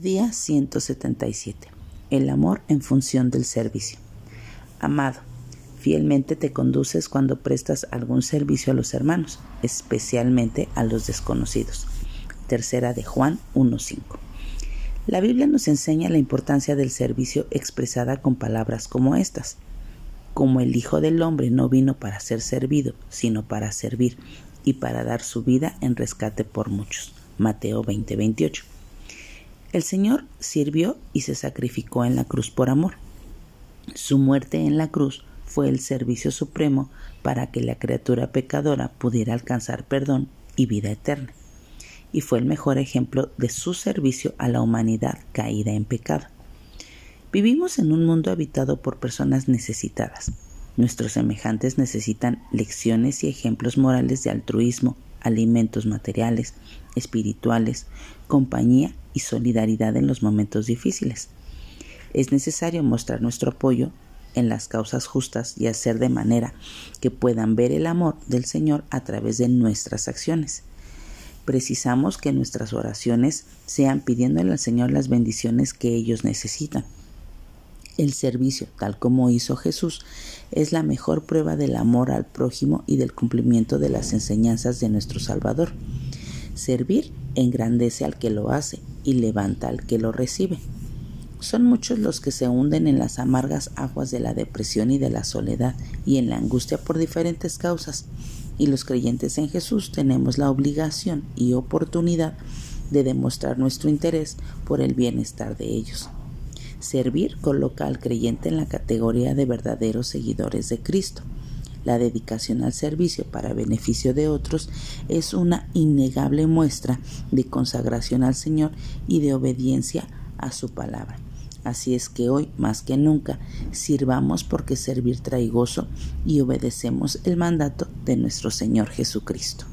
Día 177. El amor en función del servicio. Amado, fielmente te conduces cuando prestas algún servicio a los hermanos, especialmente a los desconocidos. Tercera de Juan 1.5. La Biblia nos enseña la importancia del servicio expresada con palabras como estas. Como el Hijo del Hombre no vino para ser servido, sino para servir y para dar su vida en rescate por muchos. Mateo 20:28. El Señor sirvió y se sacrificó en la cruz por amor. Su muerte en la cruz fue el servicio supremo para que la criatura pecadora pudiera alcanzar perdón y vida eterna y fue el mejor ejemplo de su servicio a la humanidad caída en pecado. Vivimos en un mundo habitado por personas necesitadas. Nuestros semejantes necesitan lecciones y ejemplos morales de altruismo, alimentos materiales, espirituales, compañía y solidaridad en los momentos difíciles. Es necesario mostrar nuestro apoyo en las causas justas y hacer de manera que puedan ver el amor del Señor a través de nuestras acciones precisamos que nuestras oraciones sean pidiéndole al Señor las bendiciones que ellos necesitan. El servicio, tal como hizo Jesús, es la mejor prueba del amor al prójimo y del cumplimiento de las enseñanzas de nuestro Salvador. Servir engrandece al que lo hace y levanta al que lo recibe. Son muchos los que se hunden en las amargas aguas de la depresión y de la soledad y en la angustia por diferentes causas, y los creyentes en Jesús tenemos la obligación y oportunidad de demostrar nuestro interés por el bienestar de ellos. Servir coloca al creyente en la categoría de verdaderos seguidores de Cristo. La dedicación al servicio para beneficio de otros es una innegable muestra de consagración al Señor y de obediencia a su palabra. Así es que hoy, más que nunca, sirvamos porque servir trae gozo y obedecemos el mandato de nuestro Señor Jesucristo.